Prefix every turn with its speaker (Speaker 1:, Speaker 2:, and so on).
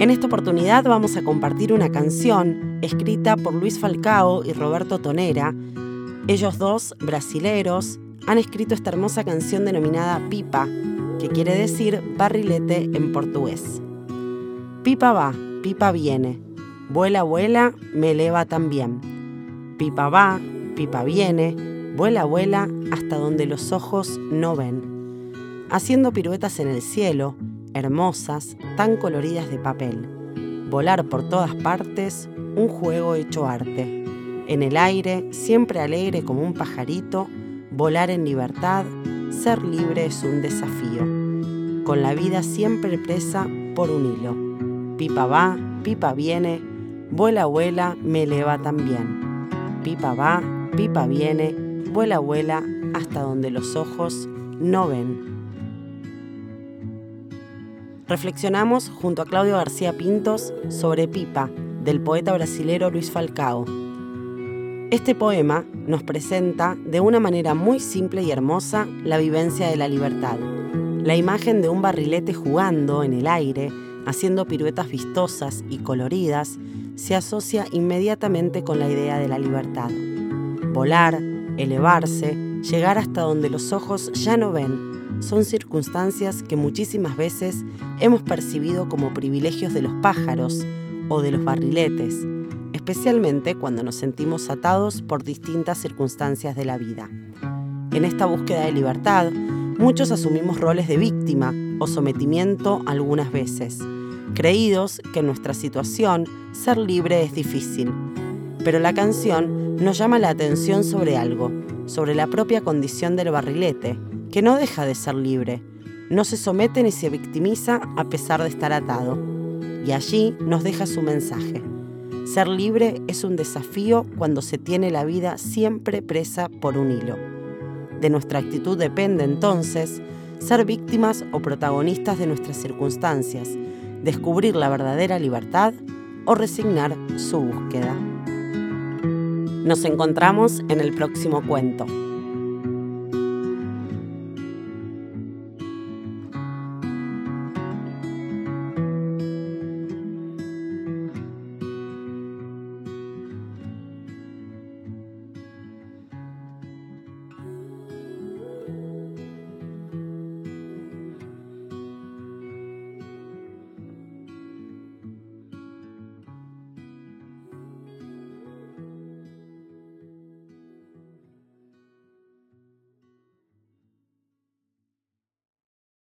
Speaker 1: En esta oportunidad vamos a compartir una canción escrita por Luis Falcao y Roberto Tonera. Ellos dos, brasileros, han escrito esta hermosa canción denominada Pipa, que quiere decir barrilete en portugués. Pipa va, pipa viene, vuela, vuela, me eleva también. Pipa va, pipa viene, vuela, vuela, hasta donde los ojos no ven. Haciendo piruetas en el cielo, hermosas, tan coloridas de papel. Volar por todas partes, un juego hecho arte. En el aire, siempre alegre como un pajarito, volar en libertad, ser libre es un desafío. Con la vida siempre presa por un hilo. Pipa va, pipa viene, vuela, vuela, me eleva también. Pipa va, pipa viene, vuela, vuela, hasta donde los ojos no ven reflexionamos junto a Claudio García Pintos sobre Pipa, del poeta brasilero Luis Falcao. Este poema nos presenta de una manera muy simple y hermosa la vivencia de la libertad. La imagen de un barrilete jugando en el aire, haciendo piruetas vistosas y coloridas, se asocia inmediatamente con la idea de la libertad. Volar, elevarse, llegar hasta donde los ojos ya no ven son circunstancias que muchísimas veces hemos percibido como privilegios de los pájaros o de los barriletes, especialmente cuando nos sentimos atados por distintas circunstancias de la vida. En esta búsqueda de libertad, muchos asumimos roles de víctima o sometimiento algunas veces, creídos que en nuestra situación ser libre es difícil. Pero la canción nos llama la atención sobre algo, sobre la propia condición del barrilete, que no deja de ser libre, no se somete ni se victimiza a pesar de estar atado. Y allí nos deja su mensaje. Ser libre es un desafío cuando se tiene la vida siempre presa por un hilo. De nuestra actitud depende entonces ser víctimas o protagonistas de nuestras circunstancias, descubrir la verdadera libertad o resignar su búsqueda. Nos encontramos en el próximo cuento.